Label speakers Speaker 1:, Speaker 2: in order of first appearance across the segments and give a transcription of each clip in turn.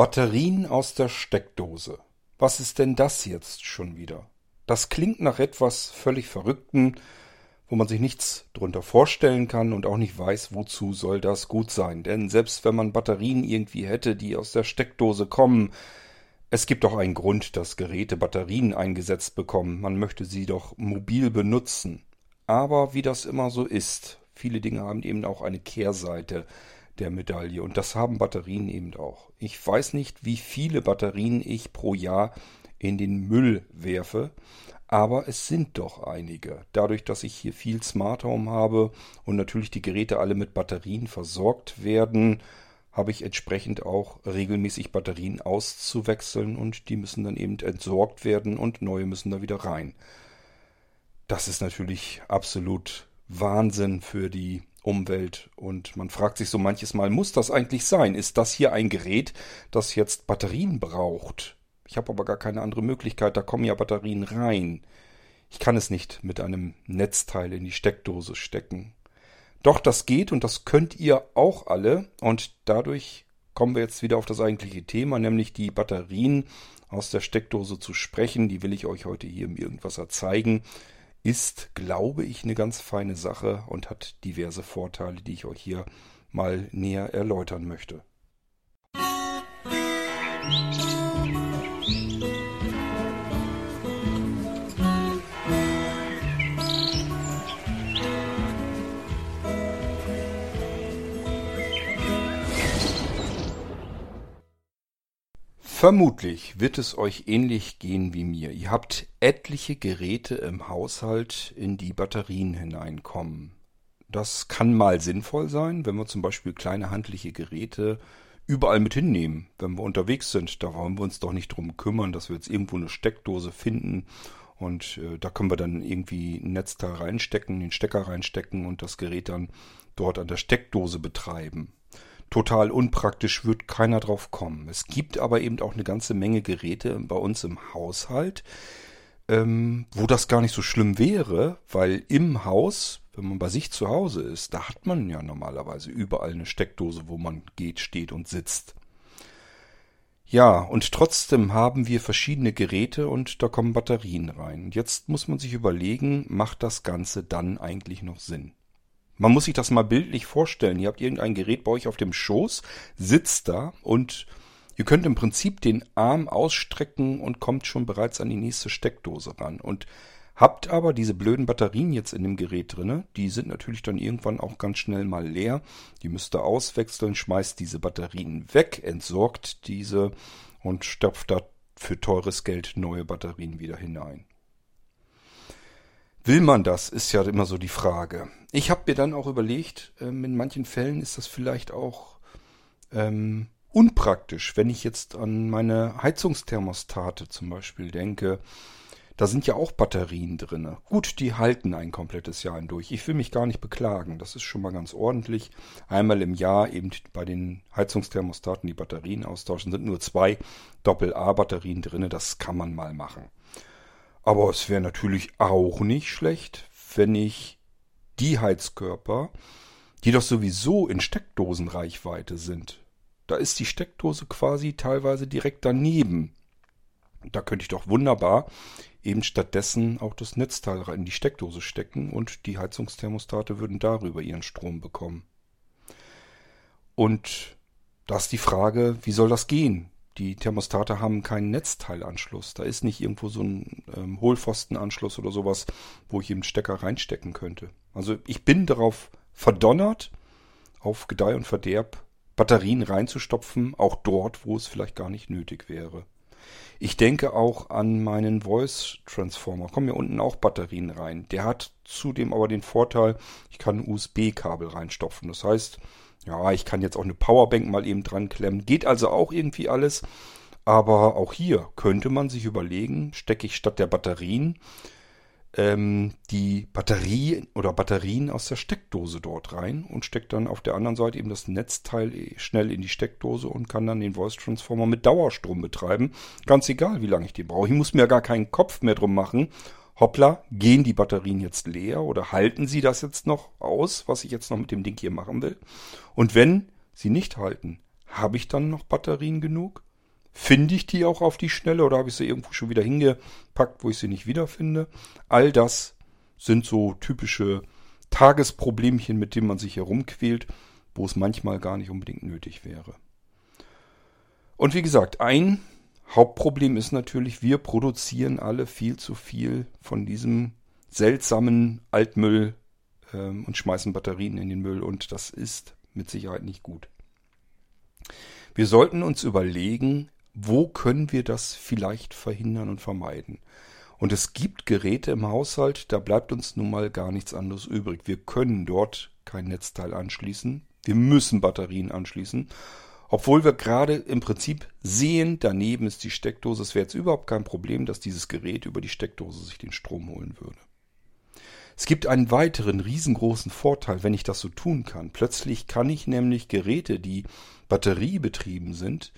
Speaker 1: Batterien aus der Steckdose. Was ist denn das jetzt schon wieder? Das klingt nach etwas völlig Verrückten, wo man sich nichts drunter vorstellen kann und auch nicht weiß, wozu soll das gut sein. Denn selbst wenn man Batterien irgendwie hätte, die aus der Steckdose kommen, es gibt doch einen Grund, dass Geräte Batterien eingesetzt bekommen. Man möchte sie doch mobil benutzen. Aber wie das immer so ist, viele Dinge haben eben auch eine Kehrseite der Medaille. Und das haben Batterien eben auch. Ich weiß nicht, wie viele Batterien ich pro Jahr in den Müll werfe, aber es sind doch einige. Dadurch, dass ich hier viel Smart Home habe und natürlich die Geräte alle mit Batterien versorgt werden, habe ich entsprechend auch regelmäßig Batterien auszuwechseln und die müssen dann eben entsorgt werden und neue müssen da wieder rein. Das ist natürlich absolut Wahnsinn für die Umwelt und man fragt sich so manches Mal, muss das eigentlich sein? Ist das hier ein Gerät, das jetzt Batterien braucht? Ich habe aber gar keine andere Möglichkeit, da kommen ja Batterien rein. Ich kann es nicht mit einem Netzteil in die Steckdose stecken. Doch das geht und das könnt ihr auch alle und dadurch kommen wir jetzt wieder auf das eigentliche Thema, nämlich die Batterien aus der Steckdose zu sprechen. Die will ich euch heute hier im Irgendwasser zeigen ist, glaube ich, eine ganz feine Sache und hat diverse Vorteile, die ich euch hier mal näher erläutern möchte. Musik Vermutlich wird es euch ähnlich gehen wie mir. Ihr habt etliche Geräte im Haushalt, in die Batterien hineinkommen. Das kann mal sinnvoll sein, wenn wir zum Beispiel kleine handliche Geräte überall mit hinnehmen. Wenn wir unterwegs sind, da wollen wir uns doch nicht drum kümmern, dass wir jetzt irgendwo eine Steckdose finden und äh, da können wir dann irgendwie ein Netzteil reinstecken, den Stecker reinstecken und das Gerät dann dort an der Steckdose betreiben total unpraktisch, wird keiner drauf kommen. Es gibt aber eben auch eine ganze Menge Geräte bei uns im Haushalt, ähm, wo das gar nicht so schlimm wäre, weil im Haus, wenn man bei sich zu Hause ist, da hat man ja normalerweise überall eine Steckdose, wo man geht, steht und sitzt. Ja, und trotzdem haben wir verschiedene Geräte und da kommen Batterien rein. Jetzt muss man sich überlegen, macht das Ganze dann eigentlich noch Sinn? Man muss sich das mal bildlich vorstellen. Ihr habt irgendein Gerät bei euch auf dem Schoß, sitzt da und ihr könnt im Prinzip den Arm ausstrecken und kommt schon bereits an die nächste Steckdose ran. Und habt aber diese blöden Batterien jetzt in dem Gerät drinne. Die sind natürlich dann irgendwann auch ganz schnell mal leer. Die müsst ihr auswechseln, schmeißt diese Batterien weg, entsorgt diese und stopft da für teures Geld neue Batterien wieder hinein. Will man das, ist ja immer so die Frage. Ich habe mir dann auch überlegt, ähm, in manchen Fällen ist das vielleicht auch ähm, unpraktisch, wenn ich jetzt an meine Heizungsthermostate zum Beispiel denke. Da sind ja auch Batterien drinne. Gut, die halten ein komplettes Jahr hindurch. Ich will mich gar nicht beklagen. Das ist schon mal ganz ordentlich. Einmal im Jahr eben bei den Heizungsthermostaten die Batterien austauschen. Sind nur zwei Doppel-A-Batterien drinne. Das kann man mal machen. Aber es wäre natürlich auch nicht schlecht, wenn ich die Heizkörper, die doch sowieso in Steckdosenreichweite sind, da ist die Steckdose quasi teilweise direkt daneben. Da könnte ich doch wunderbar eben stattdessen auch das Netzteil in die Steckdose stecken und die Heizungsthermostate würden darüber ihren Strom bekommen. Und da ist die Frage, wie soll das gehen? Die Thermostate haben keinen Netzteilanschluss. Da ist nicht irgendwo so ein ähm, Hohlpfostenanschluss oder sowas, wo ich eben Stecker reinstecken könnte. Also ich bin darauf verdonnert, auf Gedeih und Verderb Batterien reinzustopfen, auch dort, wo es vielleicht gar nicht nötig wäre. Ich denke auch an meinen Voice Transformer. Kommen ja unten auch Batterien rein. Der hat zudem aber den Vorteil, ich kann USB-Kabel reinstopfen. Das heißt, ja, ich kann jetzt auch eine Powerbank mal eben dran klemmen. Geht also auch irgendwie alles. Aber auch hier könnte man sich überlegen, stecke ich statt der Batterien ähm, die Batterie oder Batterien aus der Steckdose dort rein und stecke dann auf der anderen Seite eben das Netzteil schnell in die Steckdose und kann dann den Voice Transformer mit Dauerstrom betreiben. Ganz egal, wie lange ich den brauche. Ich muss mir gar keinen Kopf mehr drum machen, hoppla, gehen die Batterien jetzt leer oder halten sie das jetzt noch aus, was ich jetzt noch mit dem Ding hier machen will? Und wenn sie nicht halten, habe ich dann noch Batterien genug? Finde ich die auch auf die Schnelle oder habe ich sie irgendwo schon wieder hingepackt, wo ich sie nicht wiederfinde? All das sind so typische Tagesproblemchen, mit denen man sich herumquält, wo es manchmal gar nicht unbedingt nötig wäre. Und wie gesagt, ein Hauptproblem ist natürlich, wir produzieren alle viel zu viel von diesem seltsamen Altmüll ähm, und schmeißen Batterien in den Müll und das ist mit Sicherheit nicht gut. Wir sollten uns überlegen, wo können wir das vielleicht verhindern und vermeiden. Und es gibt Geräte im Haushalt, da bleibt uns nun mal gar nichts anderes übrig. Wir können dort kein Netzteil anschließen. Wir müssen Batterien anschließen. Obwohl wir gerade im Prinzip sehen, daneben ist die Steckdose. Es wäre jetzt überhaupt kein Problem, dass dieses Gerät über die Steckdose sich den Strom holen würde. Es gibt einen weiteren riesengroßen Vorteil, wenn ich das so tun kann. Plötzlich kann ich nämlich Geräte, die batteriebetrieben sind,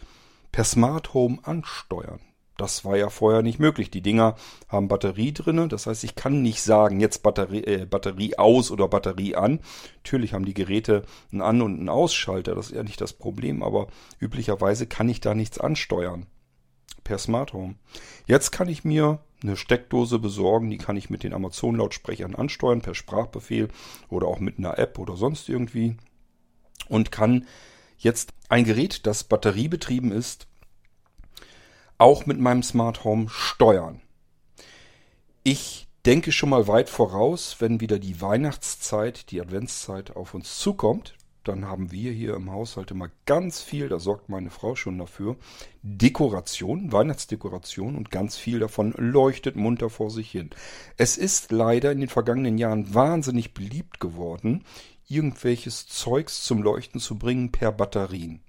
Speaker 1: per Smart Home ansteuern. Das war ja vorher nicht möglich. Die Dinger haben Batterie drinne, das heißt, ich kann nicht sagen, jetzt Batterie, äh, Batterie aus oder Batterie an. Natürlich haben die Geräte einen An- und einen Ausschalter, das ist ja nicht das Problem, aber üblicherweise kann ich da nichts ansteuern per Smart Home. Jetzt kann ich mir eine Steckdose besorgen, die kann ich mit den Amazon-Lautsprechern ansteuern per Sprachbefehl oder auch mit einer App oder sonst irgendwie und kann jetzt ein Gerät, das batteriebetrieben ist, auch mit meinem Smart Home steuern. Ich denke schon mal weit voraus, wenn wieder die Weihnachtszeit, die Adventszeit auf uns zukommt, dann haben wir hier im Haushalt immer ganz viel, da sorgt meine Frau schon dafür, Dekoration, Weihnachtsdekoration und ganz viel davon leuchtet munter vor sich hin. Es ist leider in den vergangenen Jahren wahnsinnig beliebt geworden, irgendwelches Zeugs zum Leuchten zu bringen per Batterien.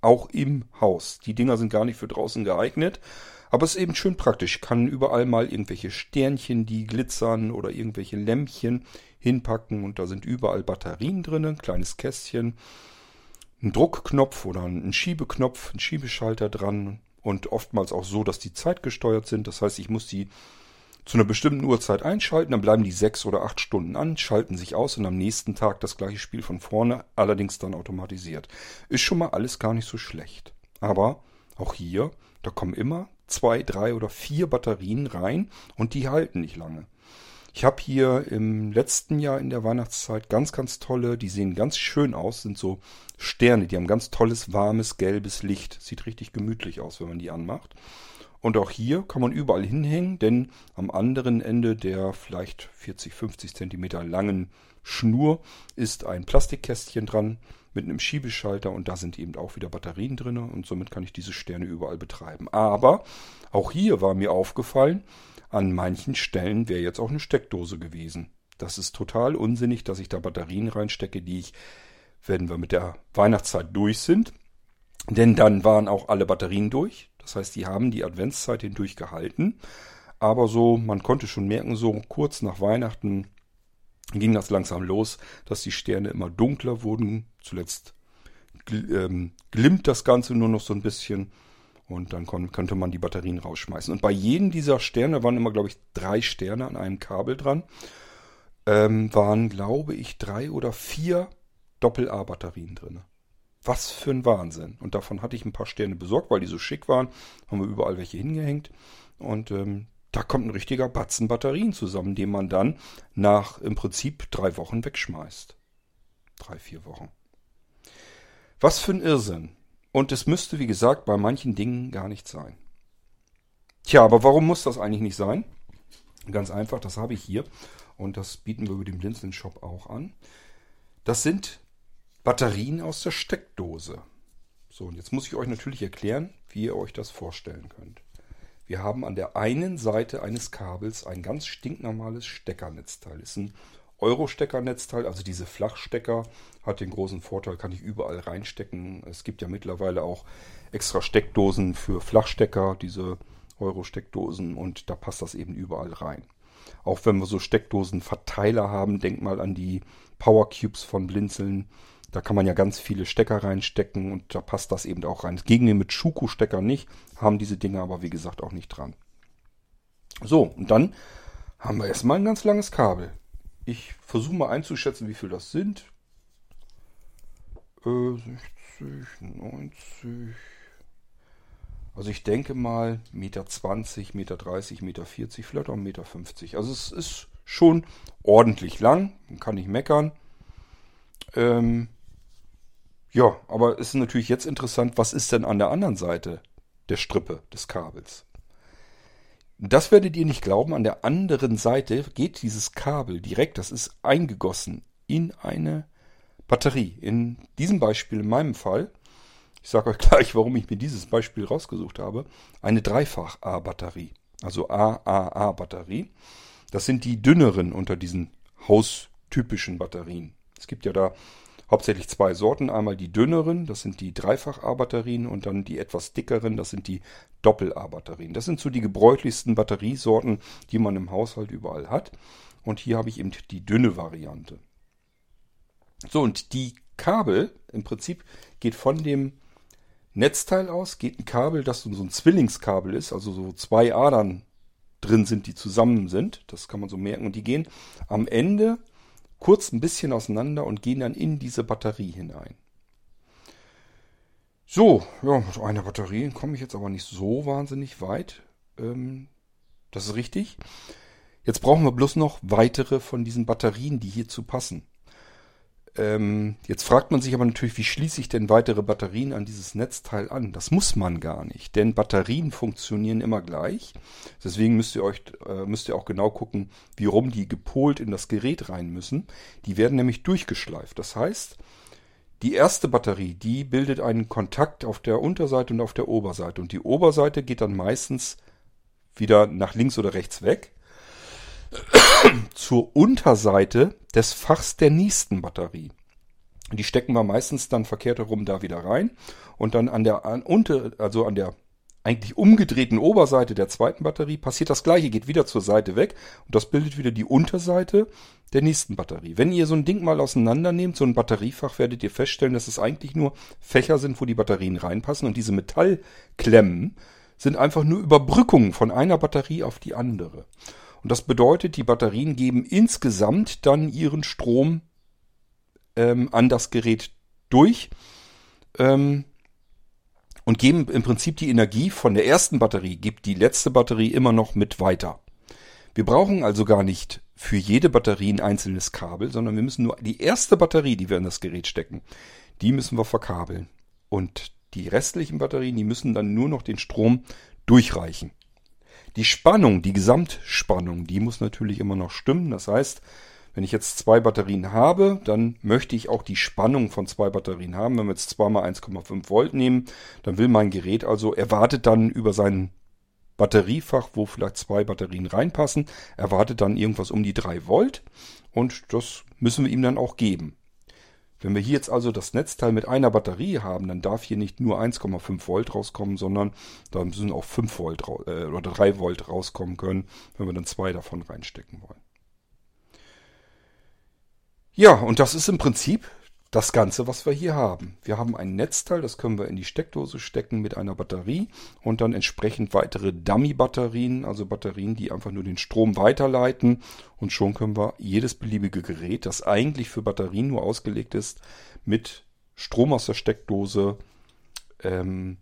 Speaker 1: Auch im Haus. Die Dinger sind gar nicht für draußen geeignet, aber es ist eben schön praktisch. Ich kann überall mal irgendwelche Sternchen, die glitzern oder irgendwelche Lämpchen hinpacken und da sind überall Batterien drin, ein kleines Kästchen, ein Druckknopf oder ein Schiebeknopf, ein Schiebeschalter dran und oftmals auch so, dass die zeitgesteuert sind. Das heißt, ich muss die zu einer bestimmten Uhrzeit einschalten, dann bleiben die sechs oder acht Stunden an, schalten sich aus und am nächsten Tag das gleiche Spiel von vorne, allerdings dann automatisiert. Ist schon mal alles gar nicht so schlecht. Aber auch hier, da kommen immer zwei, drei oder vier Batterien rein und die halten nicht lange. Ich habe hier im letzten Jahr in der Weihnachtszeit ganz, ganz tolle, die sehen ganz schön aus, sind so Sterne, die haben ganz tolles, warmes, gelbes Licht. Sieht richtig gemütlich aus, wenn man die anmacht. Und auch hier kann man überall hinhängen, denn am anderen Ende der vielleicht 40, 50 Zentimeter langen Schnur ist ein Plastikkästchen dran mit einem Schiebeschalter und da sind eben auch wieder Batterien drin und somit kann ich diese Sterne überall betreiben. Aber auch hier war mir aufgefallen, an manchen Stellen wäre jetzt auch eine Steckdose gewesen. Das ist total unsinnig, dass ich da Batterien reinstecke, die ich, wenn wir mit der Weihnachtszeit durch sind, denn dann waren auch alle Batterien durch. Das heißt, die haben die Adventszeit hindurch gehalten. Aber so, man konnte schon merken, so kurz nach Weihnachten ging das langsam los, dass die Sterne immer dunkler wurden. Zuletzt ähm, glimmt das Ganze nur noch so ein bisschen. Und dann konnte man die Batterien rausschmeißen. Und bei jedem dieser Sterne waren immer, glaube ich, drei Sterne an einem Kabel dran. Ähm, waren, glaube ich, drei oder vier Doppel-A-Batterien drin. Was für ein Wahnsinn. Und davon hatte ich ein paar Sterne besorgt, weil die so schick waren. Haben wir überall welche hingehängt. Und ähm, da kommt ein richtiger Batzen Batterien zusammen, den man dann nach im Prinzip drei Wochen wegschmeißt. Drei, vier Wochen. Was für ein Irrsinn. Und es müsste, wie gesagt, bei manchen Dingen gar nicht sein. Tja, aber warum muss das eigentlich nicht sein? Ganz einfach, das habe ich hier. Und das bieten wir über den Blinzeln Shop auch an. Das sind Batterien aus der Steckdose. So, und jetzt muss ich euch natürlich erklären, wie ihr euch das vorstellen könnt. Wir haben an der einen Seite eines Kabels ein ganz stinknormales Steckernetzteil. Ist ein Euro-Steckernetzteil, also diese Flachstecker, hat den großen Vorteil, kann ich überall reinstecken. Es gibt ja mittlerweile auch extra Steckdosen für Flachstecker, diese Euro-Steckdosen, und da passt das eben überall rein. Auch wenn wir so Steckdosenverteiler haben, denk mal an die Power Cubes von Blinzeln. Da kann man ja ganz viele Stecker reinstecken und da passt das eben auch rein. Das gegen den mit Schuko-Stecker nicht, haben diese Dinge aber wie gesagt auch nicht dran. So, und dann haben wir erstmal ein ganz langes Kabel. Ich versuche mal einzuschätzen, wie viel das sind. Äh, 60, 90. Also ich denke mal Meter 20, Meter 30, Meter 40, vielleicht auch Meter 50. Also es ist schon ordentlich lang, kann nicht meckern. Ähm, ja, aber es ist natürlich jetzt interessant, was ist denn an der anderen Seite der Strippe des Kabels? Das werdet ihr nicht glauben, an der anderen Seite geht dieses Kabel direkt, das ist eingegossen in eine Batterie. In diesem Beispiel, in meinem Fall, ich sage euch gleich, warum ich mir dieses Beispiel rausgesucht habe, eine Dreifach-A-Batterie, also AAA-Batterie. Das sind die dünneren unter diesen haustypischen Batterien. Es gibt ja da hauptsächlich zwei Sorten. Einmal die dünneren, das sind die Dreifach-A-Batterien und dann die etwas dickeren, das sind die Doppel-A-Batterien. Das sind so die gebräuchlichsten Batteriesorten, die man im Haushalt überall hat. Und hier habe ich eben die dünne Variante. So, und die Kabel, im Prinzip geht von dem Netzteil aus, geht ein Kabel, das so ein Zwillingskabel ist, also so zwei Adern drin sind, die zusammen sind. Das kann man so merken. Und die gehen am Ende kurz ein bisschen auseinander und gehen dann in diese Batterie hinein. So, ja, mit einer Batterie komme ich jetzt aber nicht so wahnsinnig weit. Ähm, das ist richtig. Jetzt brauchen wir bloß noch weitere von diesen Batterien, die hierzu passen. Ähm, jetzt fragt man sich aber natürlich, wie schließe ich denn weitere Batterien an dieses Netzteil an? Das muss man gar nicht, denn Batterien funktionieren immer gleich. Deswegen müsst ihr euch äh, müsst ihr auch genau gucken, wie rum die gepolt in das Gerät rein müssen. Die werden nämlich durchgeschleift. Das heißt, die erste Batterie, die bildet einen Kontakt auf der Unterseite und auf der Oberseite und die Oberseite geht dann meistens wieder nach links oder rechts weg zur Unterseite des Fachs der nächsten Batterie. Die stecken wir meistens dann verkehrt herum da wieder rein und dann an der an, unter, also an der eigentlich umgedrehten Oberseite der zweiten Batterie passiert das gleiche, geht wieder zur Seite weg und das bildet wieder die Unterseite der nächsten Batterie. Wenn ihr so ein Ding mal auseinander nehmt, so ein Batteriefach, werdet ihr feststellen, dass es eigentlich nur Fächer sind, wo die Batterien reinpassen und diese Metallklemmen sind einfach nur Überbrückungen von einer Batterie auf die andere. Und das bedeutet, die Batterien geben insgesamt dann ihren Strom ähm, an das Gerät durch ähm, und geben im Prinzip die Energie von der ersten Batterie, gibt die letzte Batterie immer noch mit weiter. Wir brauchen also gar nicht für jede Batterie ein einzelnes Kabel, sondern wir müssen nur die erste Batterie, die wir in das Gerät stecken, die müssen wir verkabeln. Und die restlichen Batterien, die müssen dann nur noch den Strom durchreichen. Die Spannung, die Gesamtspannung, die muss natürlich immer noch stimmen. Das heißt, wenn ich jetzt zwei Batterien habe, dann möchte ich auch die Spannung von zwei Batterien haben. Wenn wir jetzt zweimal 1,5 Volt nehmen, dann will mein Gerät also, erwartet dann über sein Batteriefach, wo vielleicht zwei Batterien reinpassen, erwartet dann irgendwas um die 3 Volt und das müssen wir ihm dann auch geben. Wenn wir hier jetzt also das Netzteil mit einer Batterie haben, dann darf hier nicht nur 1,5 Volt rauskommen, sondern da müssen auch 5 Volt äh, oder 3 Volt rauskommen können, wenn wir dann zwei davon reinstecken wollen. Ja, und das ist im Prinzip das Ganze, was wir hier haben. Wir haben ein Netzteil, das können wir in die Steckdose stecken mit einer Batterie und dann entsprechend weitere Dummy-Batterien, also Batterien, die einfach nur den Strom weiterleiten und schon können wir jedes beliebige Gerät, das eigentlich für Batterien nur ausgelegt ist, mit Strom aus der Steckdose ähm,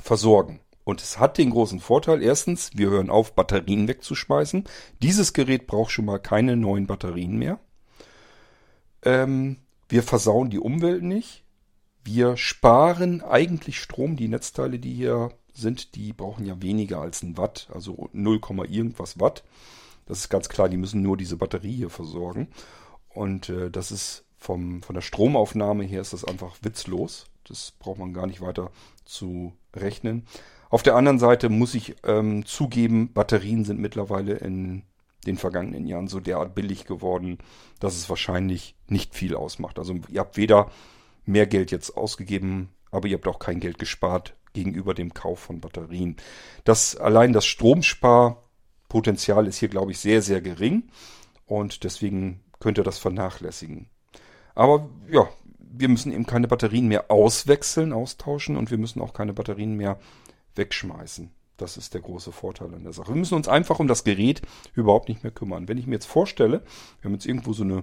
Speaker 1: versorgen. Und es hat den großen Vorteil, erstens, wir hören auf, Batterien wegzuschmeißen. Dieses Gerät braucht schon mal keine neuen Batterien mehr. Ähm, wir versauen die Umwelt nicht. Wir sparen eigentlich Strom. Die Netzteile, die hier sind, die brauchen ja weniger als ein Watt, also 0, irgendwas Watt. Das ist ganz klar, die müssen nur diese Batterie hier versorgen. Und äh, das ist vom, von der Stromaufnahme her ist das einfach witzlos. Das braucht man gar nicht weiter zu rechnen. Auf der anderen Seite muss ich ähm, zugeben, Batterien sind mittlerweile in den vergangenen Jahren so derart billig geworden, dass es wahrscheinlich nicht viel ausmacht. Also ihr habt weder mehr Geld jetzt ausgegeben, aber ihr habt auch kein Geld gespart gegenüber dem Kauf von Batterien. Das allein das Stromsparpotenzial ist hier, glaube ich, sehr, sehr gering und deswegen könnt ihr das vernachlässigen. Aber ja, wir müssen eben keine Batterien mehr auswechseln, austauschen und wir müssen auch keine Batterien mehr wegschmeißen. Das ist der große Vorteil an der Sache. Wir müssen uns einfach um das Gerät überhaupt nicht mehr kümmern. Wenn ich mir jetzt vorstelle, wir haben jetzt irgendwo so eine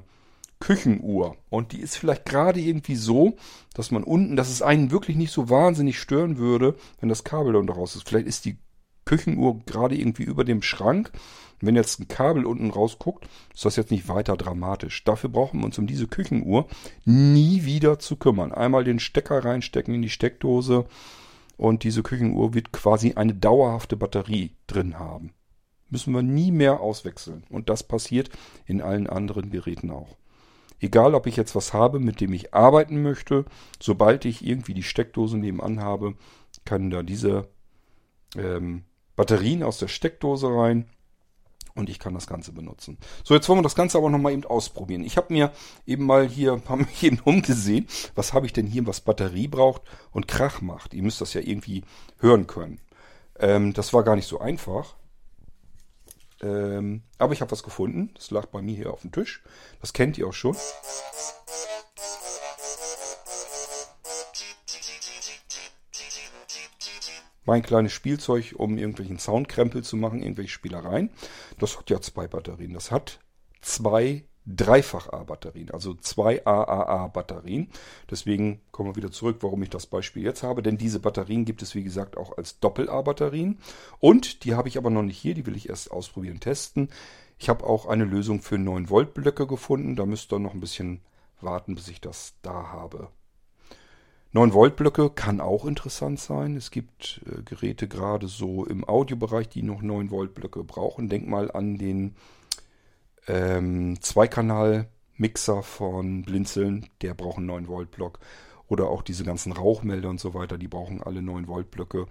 Speaker 1: Küchenuhr. Und die ist vielleicht gerade irgendwie so, dass man unten, dass es einen wirklich nicht so wahnsinnig stören würde, wenn das Kabel da raus ist. Vielleicht ist die Küchenuhr gerade irgendwie über dem Schrank. Wenn jetzt ein Kabel unten rausguckt, ist das jetzt nicht weiter dramatisch. Dafür brauchen wir uns um diese Küchenuhr nie wieder zu kümmern. Einmal den Stecker reinstecken in die Steckdose und diese Küchenuhr wird quasi eine dauerhafte Batterie drin haben. Müssen wir nie mehr auswechseln. Und das passiert in allen anderen Geräten auch. Egal, ob ich jetzt was habe, mit dem ich arbeiten möchte, sobald ich irgendwie die Steckdose nebenan habe, kann da diese ähm, Batterien aus der Steckdose rein und ich kann das Ganze benutzen. So, jetzt wollen wir das Ganze aber nochmal eben ausprobieren. Ich habe mir eben mal hier ein paar eben umgesehen, was habe ich denn hier, was Batterie braucht und Krach macht. Ihr müsst das ja irgendwie hören können. Ähm, das war gar nicht so einfach. Ähm, aber ich habe was gefunden. Das lag bei mir hier auf dem Tisch. Das kennt ihr auch schon. Mein kleines Spielzeug, um irgendwelchen Soundkrempel zu machen, irgendwelche Spielereien. Das hat ja zwei Batterien. Das hat zwei Dreifach-A-Batterien, also zwei AAA-Batterien. Deswegen kommen wir wieder zurück, warum ich das Beispiel jetzt habe. Denn diese Batterien gibt es, wie gesagt, auch als Doppel-A-Batterien. Und die habe ich aber noch nicht hier, die will ich erst ausprobieren, testen. Ich habe auch eine Lösung für 9-Volt-Blöcke gefunden. Da müsst ihr noch ein bisschen warten, bis ich das da habe. 9-Volt-Blöcke kann auch interessant sein. Es gibt äh, Geräte gerade so im Audiobereich, die noch 9-Volt-Blöcke brauchen. Denk mal an den ähm, Zweikanal-Mixer von Blinzeln, der braucht einen 9-Volt-Block. Oder auch diese ganzen Rauchmelder und so weiter, die brauchen alle 9-Volt-Blöcke.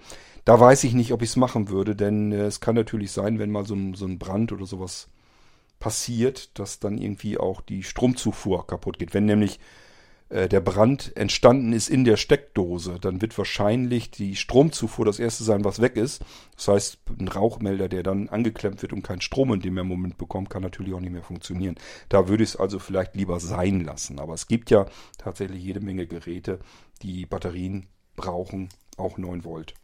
Speaker 1: Da weiß ich nicht, ob ich es machen würde, denn äh, es kann natürlich sein, wenn mal so ein, so ein Brand oder sowas passiert, dass dann irgendwie auch die Stromzufuhr kaputt geht. Wenn nämlich der Brand entstanden ist in der Steckdose, dann wird wahrscheinlich die Stromzufuhr das erste sein, was weg ist. Das heißt, ein Rauchmelder, der dann angeklemmt wird und keinen Strom in dem Moment bekommt, kann natürlich auch nicht mehr funktionieren. Da würde ich es also vielleicht lieber sein lassen. Aber es gibt ja tatsächlich jede Menge Geräte, die Batterien brauchen, auch 9 Volt.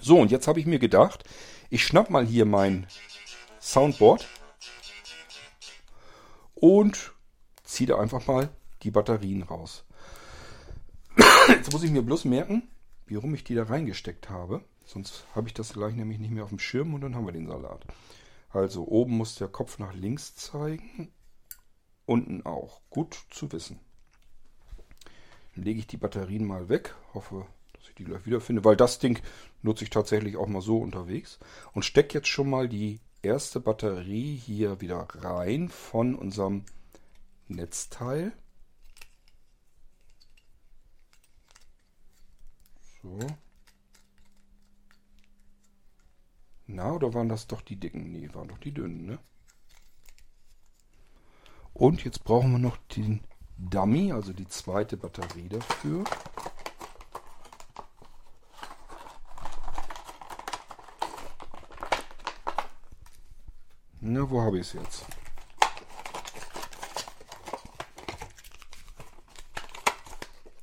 Speaker 1: So, und jetzt habe ich mir gedacht, ich schnapp mal hier mein Soundboard und ziehe da einfach mal die Batterien raus. Jetzt muss ich mir bloß merken, wie rum ich die da reingesteckt habe. Sonst habe ich das gleich nämlich nicht mehr auf dem Schirm und dann haben wir den Salat. Also oben muss der Kopf nach links zeigen. Unten auch. Gut zu wissen. Dann lege ich die Batterien mal weg. Hoffe, dass ich die gleich wiederfinde, weil das Ding nutze ich tatsächlich auch mal so unterwegs. Und stecke jetzt schon mal die erste Batterie hier wieder rein von unserem Netzteil. So. Na, oder waren das doch die dicken? Nee, waren doch die dünnen, ne? Und jetzt brauchen wir noch den Dummy, also die zweite Batterie dafür. Na, wo habe ich es jetzt?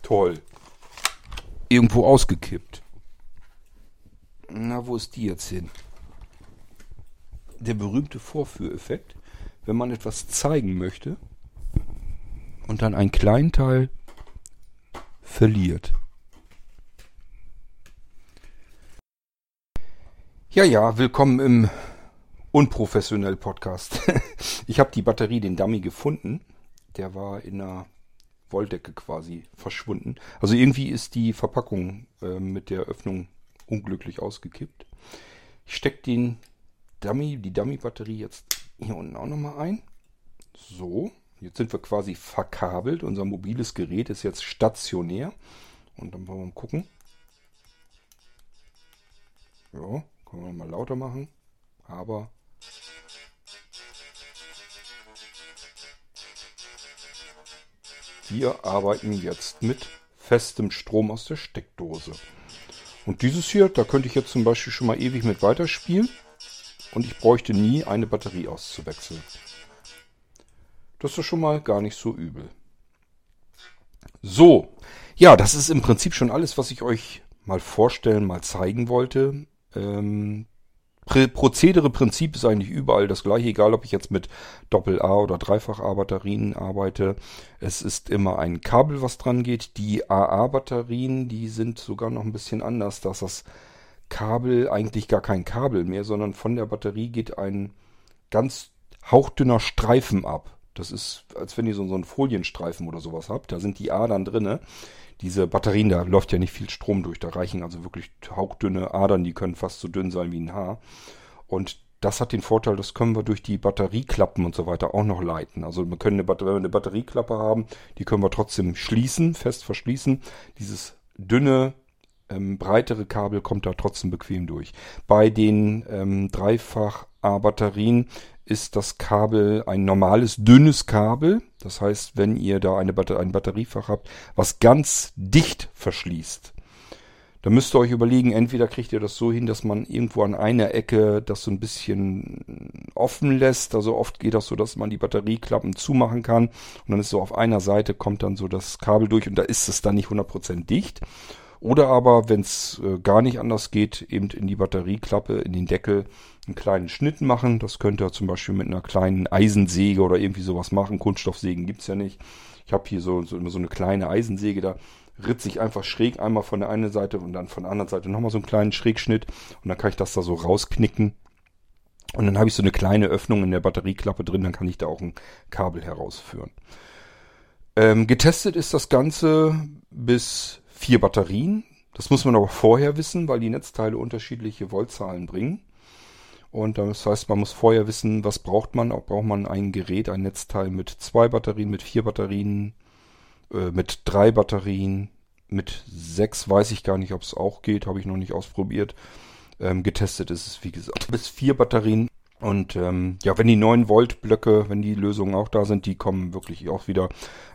Speaker 1: Toll irgendwo ausgekippt. Na, wo ist die jetzt hin? Der berühmte Vorführeffekt, wenn man etwas zeigen möchte und dann einen kleinen Teil verliert. Ja, ja, willkommen im unprofessionell Podcast. ich habe die Batterie, den Dummy gefunden. Der war in einer Wolldecke quasi verschwunden. Also irgendwie ist die Verpackung äh, mit der Öffnung unglücklich ausgekippt. Ich stecke den Dummy, die Dummy-Batterie jetzt hier unten auch nochmal ein. So, jetzt sind wir quasi verkabelt. Unser mobiles Gerät ist jetzt stationär. Und dann wollen wir mal gucken. Ja, können wir mal lauter machen. Aber Wir arbeiten jetzt mit festem Strom aus der Steckdose. Und dieses hier, da könnte ich jetzt zum Beispiel schon mal ewig mit weiterspielen. Und ich bräuchte nie eine Batterie auszuwechseln. Das ist schon mal gar nicht so übel. So, ja, das ist im Prinzip schon alles, was ich euch mal vorstellen, mal zeigen wollte. Ähm, Prozedere, Prinzip ist eigentlich überall das gleiche, egal ob ich jetzt mit Doppel-A oder Dreifach-A-Batterien arbeite. Es ist immer ein Kabel, was dran geht. Die AA-Batterien, die sind sogar noch ein bisschen anders, dass das Kabel eigentlich gar kein Kabel mehr, sondern von der Batterie geht ein ganz hauchdünner Streifen ab. Das ist, als wenn ihr so, so einen Folienstreifen oder sowas habt. Da sind die Adern drinne. Diese Batterien, da läuft ja nicht viel Strom durch. Da reichen also wirklich hauchdünne Adern, die können fast so dünn sein wie ein Haar. Und das hat den Vorteil, das können wir durch die Batterieklappen und so weiter auch noch leiten. Also wir können eine, wir eine Batterieklappe haben, die können wir trotzdem schließen, fest verschließen. Dieses dünne, ähm, breitere Kabel kommt da trotzdem bequem durch. Bei den ähm, Dreifach-A-Batterien ist das Kabel ein normales, dünnes Kabel. Das heißt, wenn ihr da eine Batter ein Batteriefach habt, was ganz dicht verschließt, dann müsst ihr euch überlegen, entweder kriegt ihr das so hin, dass man irgendwo an einer Ecke das so ein bisschen offen lässt. Also oft geht das so, dass man die Batterieklappen zumachen kann und dann ist so auf einer Seite kommt dann so das Kabel durch und da ist es dann nicht 100% dicht. Oder aber, wenn es äh, gar nicht anders geht, eben in die Batterieklappe, in den Deckel einen kleinen Schnitt machen. Das könnt ihr zum Beispiel mit einer kleinen Eisensäge oder irgendwie sowas machen. Kunststoffsägen gibt's ja nicht. Ich habe hier so, so, so eine kleine Eisensäge, da ritze ich einfach schräg einmal von der einen Seite und dann von der anderen Seite nochmal so einen kleinen Schrägschnitt und dann kann ich das da so rausknicken. Und dann habe ich so eine kleine Öffnung in der Batterieklappe drin, dann kann ich da auch ein Kabel herausführen. Ähm, getestet ist das Ganze bis vier Batterien. Das muss man aber vorher wissen, weil die Netzteile unterschiedliche Voltzahlen bringen. Und das heißt, man muss vorher wissen, was braucht man. Auch braucht man ein Gerät, ein Netzteil mit zwei Batterien, mit vier Batterien, äh, mit drei Batterien, mit sechs weiß ich gar nicht, ob es auch geht, habe ich noch nicht ausprobiert. Ähm, getestet ist es, wie gesagt, bis vier Batterien. Und ähm, ja, wenn die 9 Volt Blöcke, wenn die Lösungen auch da sind, die kommen wirklich auch wieder,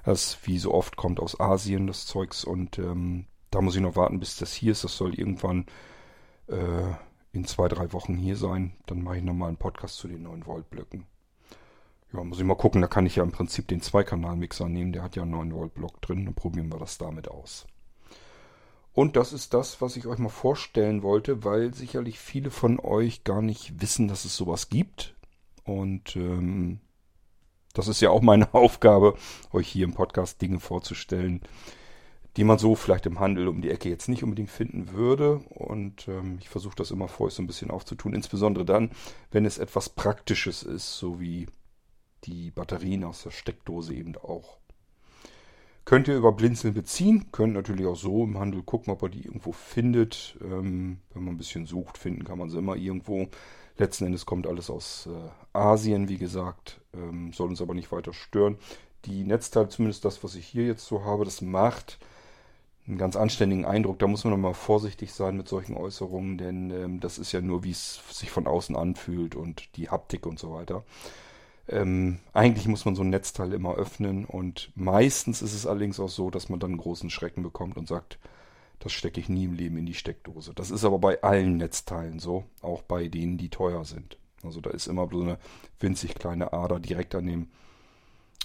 Speaker 1: das wie so oft kommt aus Asien das Zeugs und ähm, da muss ich noch warten, bis das hier ist. Das soll irgendwann äh, in zwei, drei Wochen hier sein. Dann mache ich nochmal einen Podcast zu den 9 Volt Blöcken. Ja, muss ich mal gucken, da kann ich ja im Prinzip den Zweikanal-Mixer nehmen, der hat ja einen 9 Volt Block drin, dann probieren wir das damit aus. Und das ist das, was ich euch mal vorstellen wollte, weil sicherlich viele von euch gar nicht wissen, dass es sowas gibt. Und ähm, das ist ja auch meine Aufgabe, euch hier im Podcast Dinge vorzustellen, die man so vielleicht im Handel um die Ecke jetzt nicht unbedingt finden würde. Und ähm, ich versuche das immer vor euch so ein bisschen aufzutun, insbesondere dann, wenn es etwas Praktisches ist, so wie die Batterien aus der Steckdose eben auch. Könnt ihr über Blinzeln beziehen, könnt natürlich auch so im Handel gucken, ob ihr die irgendwo findet. Ähm, wenn man ein bisschen sucht, finden kann man sie immer irgendwo. Letzten Endes kommt alles aus äh, Asien, wie gesagt, ähm, soll uns aber nicht weiter stören. Die Netzteile, zumindest das, was ich hier jetzt so habe, das macht einen ganz anständigen Eindruck. Da muss man nochmal vorsichtig sein mit solchen Äußerungen, denn ähm, das ist ja nur, wie es sich von außen anfühlt und die Haptik und so weiter. Ähm, eigentlich muss man so ein Netzteil immer öffnen und meistens ist es allerdings auch so, dass man dann großen Schrecken bekommt und sagt, das stecke ich nie im Leben in die Steckdose. Das ist aber bei allen Netzteilen so, auch bei denen, die teuer sind. Also da ist immer so eine winzig kleine Ader direkt an dem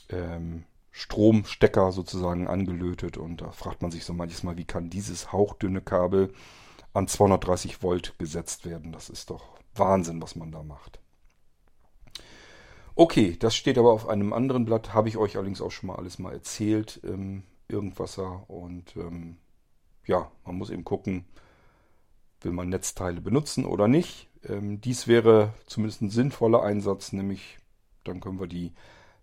Speaker 1: ähm, Stromstecker sozusagen angelötet und da fragt man sich so manches Mal, wie kann dieses hauchdünne Kabel an 230 Volt gesetzt werden? Das ist doch Wahnsinn, was man da macht. Okay, das steht aber auf einem anderen Blatt, habe ich euch allerdings auch schon mal alles mal erzählt, ähm, Irgendwasser und ähm, ja, man muss eben gucken, will man Netzteile benutzen oder nicht. Ähm, dies wäre zumindest ein sinnvoller Einsatz, nämlich dann können wir die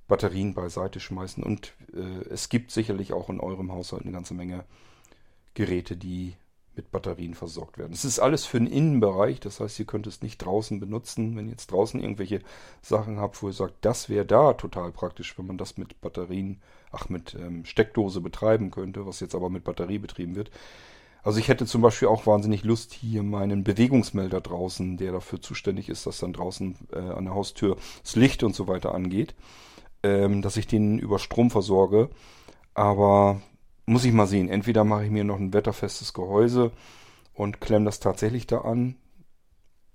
Speaker 1: Batterien beiseite schmeißen und äh, es gibt sicherlich auch in eurem Haushalt eine ganze Menge Geräte, die mit Batterien versorgt werden. Es ist alles für den Innenbereich, das heißt, ihr könnt es nicht draußen benutzen. Wenn ihr jetzt draußen irgendwelche Sachen habt, wo ihr sagt, das wäre da total praktisch, wenn man das mit Batterien, ach, mit ähm, Steckdose betreiben könnte, was jetzt aber mit Batterie betrieben wird. Also ich hätte zum Beispiel auch wahnsinnig Lust, hier meinen Bewegungsmelder draußen, der dafür zuständig ist, dass dann draußen äh, an der Haustür das Licht und so weiter angeht, ähm, dass ich den über Strom versorge. Aber muss ich mal sehen. Entweder mache ich mir noch ein wetterfestes Gehäuse und klemme das tatsächlich da an,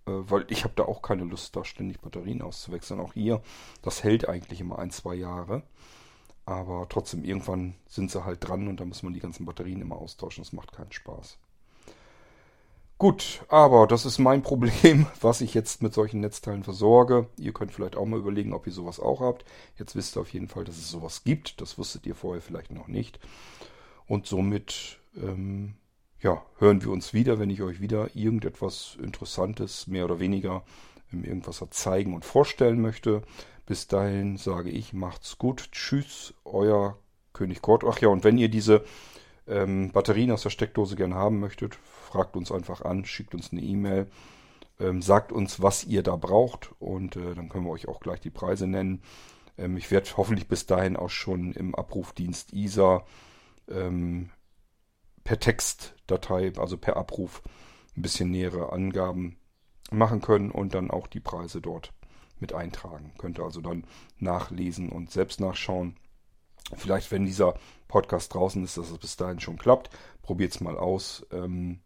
Speaker 1: äh, weil ich habe da auch keine Lust, da ständig Batterien auszuwechseln. Auch hier, das hält eigentlich immer ein, zwei Jahre. Aber trotzdem, irgendwann sind sie halt dran und da muss man die ganzen Batterien immer austauschen. Das macht keinen Spaß. Gut, aber das ist mein Problem, was ich jetzt mit solchen Netzteilen versorge. Ihr könnt vielleicht auch mal überlegen, ob ihr sowas auch habt. Jetzt wisst ihr auf jeden Fall, dass es sowas gibt. Das wusstet ihr vorher vielleicht noch nicht. Und somit ähm, ja, hören wir uns wieder, wenn ich euch wieder irgendetwas Interessantes, mehr oder weniger, irgendwas zeigen und vorstellen möchte. Bis dahin sage ich, macht's gut. Tschüss, euer König Kort. Ach ja, und wenn ihr diese ähm, Batterien aus der Steckdose gerne haben möchtet, fragt uns einfach an, schickt uns eine E-Mail, ähm, sagt uns, was ihr da braucht und äh, dann können wir euch auch gleich die Preise nennen. Ähm, ich werde hoffentlich bis dahin auch schon im Abrufdienst ISA ähm, per Textdatei, also per Abruf, ein bisschen nähere Angaben machen können und dann auch die Preise dort mit eintragen. Könnt ihr also dann nachlesen und selbst nachschauen. Vielleicht, wenn dieser Podcast draußen ist, dass es bis dahin schon klappt, probiert es mal aus. Ähm,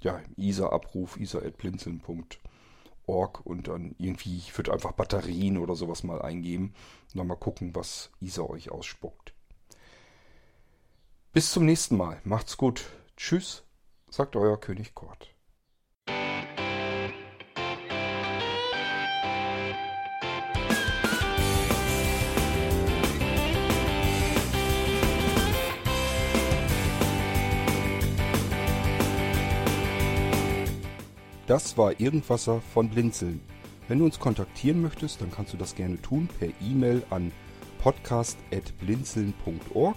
Speaker 1: ja, ISA-Abruf, isa.blinzeln.org und dann irgendwie, ich würde einfach Batterien oder sowas mal eingeben und dann mal gucken, was ISA euch ausspuckt. Bis zum nächsten Mal. Macht's gut. Tschüss, sagt euer König Kort. Das war Irgendwasser von Blinzeln. Wenn du uns kontaktieren möchtest, dann kannst du das gerne tun per E-Mail an podcast.blinzeln.org